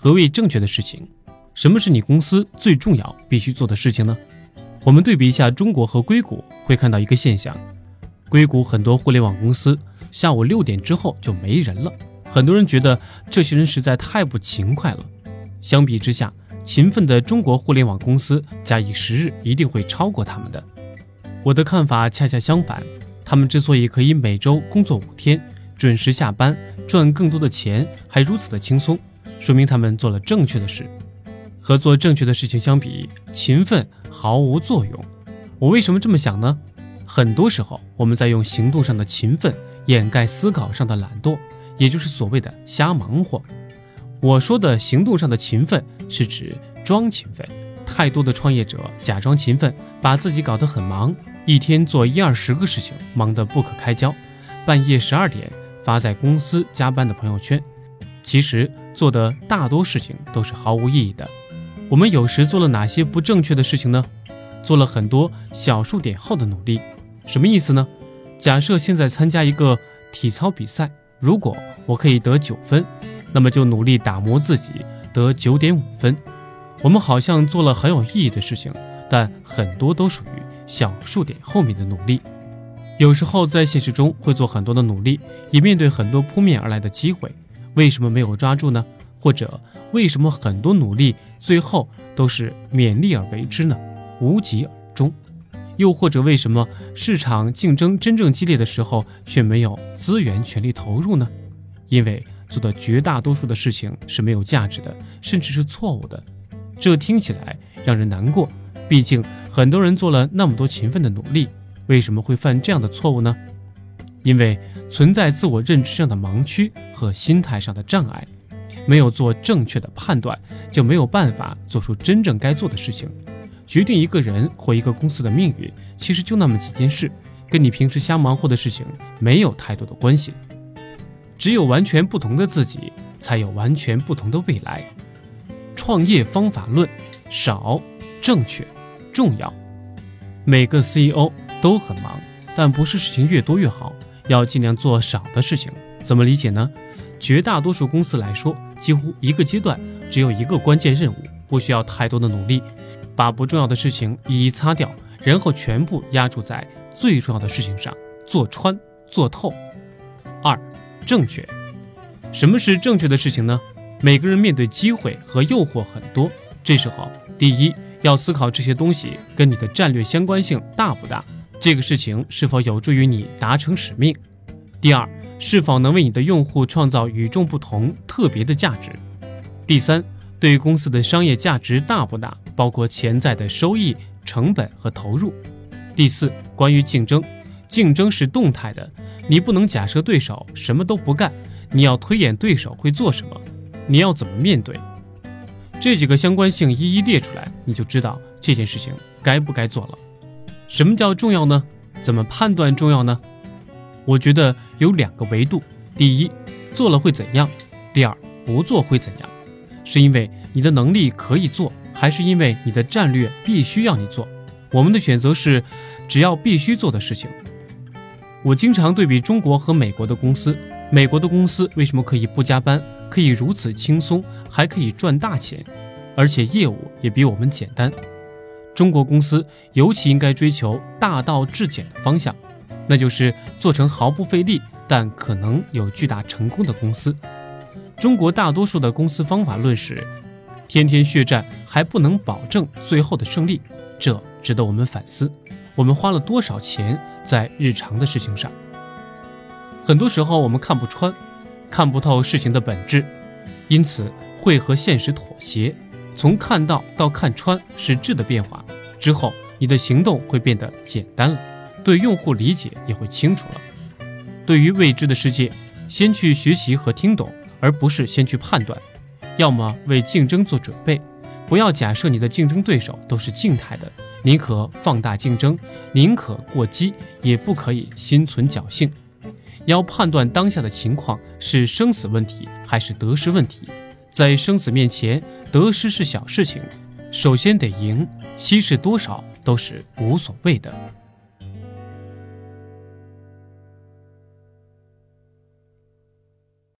何谓正确的事情？什么是你公司最重要必须做的事情呢？我们对比一下中国和硅谷，会看到一个现象：硅谷很多互联网公司下午六点之后就没人了。很多人觉得这些人实在太不勤快了。相比之下，勤奋的中国互联网公司，假以时日一定会超过他们的。我的看法恰恰相反，他们之所以可以每周工作五天，准时下班，赚更多的钱，还如此的轻松，说明他们做了正确的事。和做正确的事情相比，勤奋毫无作用。我为什么这么想呢？很多时候，我们在用行动上的勤奋掩盖思考上的懒惰。也就是所谓的瞎忙活。我说的行动上的勤奋，是指装勤奋。太多的创业者假装勤奋，把自己搞得很忙，一天做一二十个事情，忙得不可开交。半夜十二点发在公司加班的朋友圈，其实做的大多事情都是毫无意义的。我们有时做了哪些不正确的事情呢？做了很多小数点后的努力。什么意思呢？假设现在参加一个体操比赛。如果我可以得九分，那么就努力打磨自己，得九点五分。我们好像做了很有意义的事情，但很多都属于小数点后面的努力。有时候在现实中会做很多的努力，也面对很多扑面而来的机会，为什么没有抓住呢？或者为什么很多努力最后都是勉力而为之呢？无疾而终。又或者，为什么市场竞争真正激烈的时候却没有资源全力投入呢？因为做的绝大多数的事情是没有价值的，甚至是错误的。这听起来让人难过。毕竟很多人做了那么多勤奋的努力，为什么会犯这样的错误呢？因为存在自我认知上的盲区和心态上的障碍，没有做正确的判断，就没有办法做出真正该做的事情。决定一个人或一个公司的命运，其实就那么几件事，跟你平时瞎忙活的事情没有太多的关系。只有完全不同的自己，才有完全不同的未来。创业方法论：少、正确、重要。每个 CEO 都很忙，但不是事情越多越好，要尽量做少的事情。怎么理解呢？绝大多数公司来说，几乎一个阶段只有一个关键任务，不需要太多的努力。把不重要的事情一一擦掉，然后全部压注在最重要的事情上，做穿做透。二，正确。什么是正确的事情呢？每个人面对机会和诱惑很多，这时候，第一要思考这些东西跟你的战略相关性大不大，这个事情是否有助于你达成使命。第二，是否能为你的用户创造与众不同、特别的价值。第三。对于公司的商业价值大不大，包括潜在的收益、成本和投入。第四，关于竞争，竞争是动态的，你不能假设对手什么都不干，你要推演对手会做什么，你要怎么面对。这几个相关性一一列出来，你就知道这件事情该不该做了。什么叫重要呢？怎么判断重要呢？我觉得有两个维度：第一，做了会怎样；第二，不做会怎样。是因为你的能力可以做，还是因为你的战略必须要你做？我们的选择是，只要必须做的事情。我经常对比中国和美国的公司，美国的公司为什么可以不加班，可以如此轻松，还可以赚大钱，而且业务也比我们简单。中国公司尤其应该追求大道至简的方向，那就是做成毫不费力，但可能有巨大成功的公司。中国大多数的公司方法论是，天天血战还不能保证最后的胜利，这值得我们反思。我们花了多少钱在日常的事情上？很多时候我们看不穿，看不透事情的本质，因此会和现实妥协。从看到到看穿是质的变化，之后你的行动会变得简单了，对用户理解也会清楚了。对于未知的世界，先去学习和听懂。而不是先去判断，要么为竞争做准备，不要假设你的竞争对手都是静态的，宁可放大竞争，宁可过激，也不可以心存侥幸。要判断当下的情况是生死问题还是得失问题，在生死面前，得失是小事情，首先得赢，稀释多少都是无所谓的。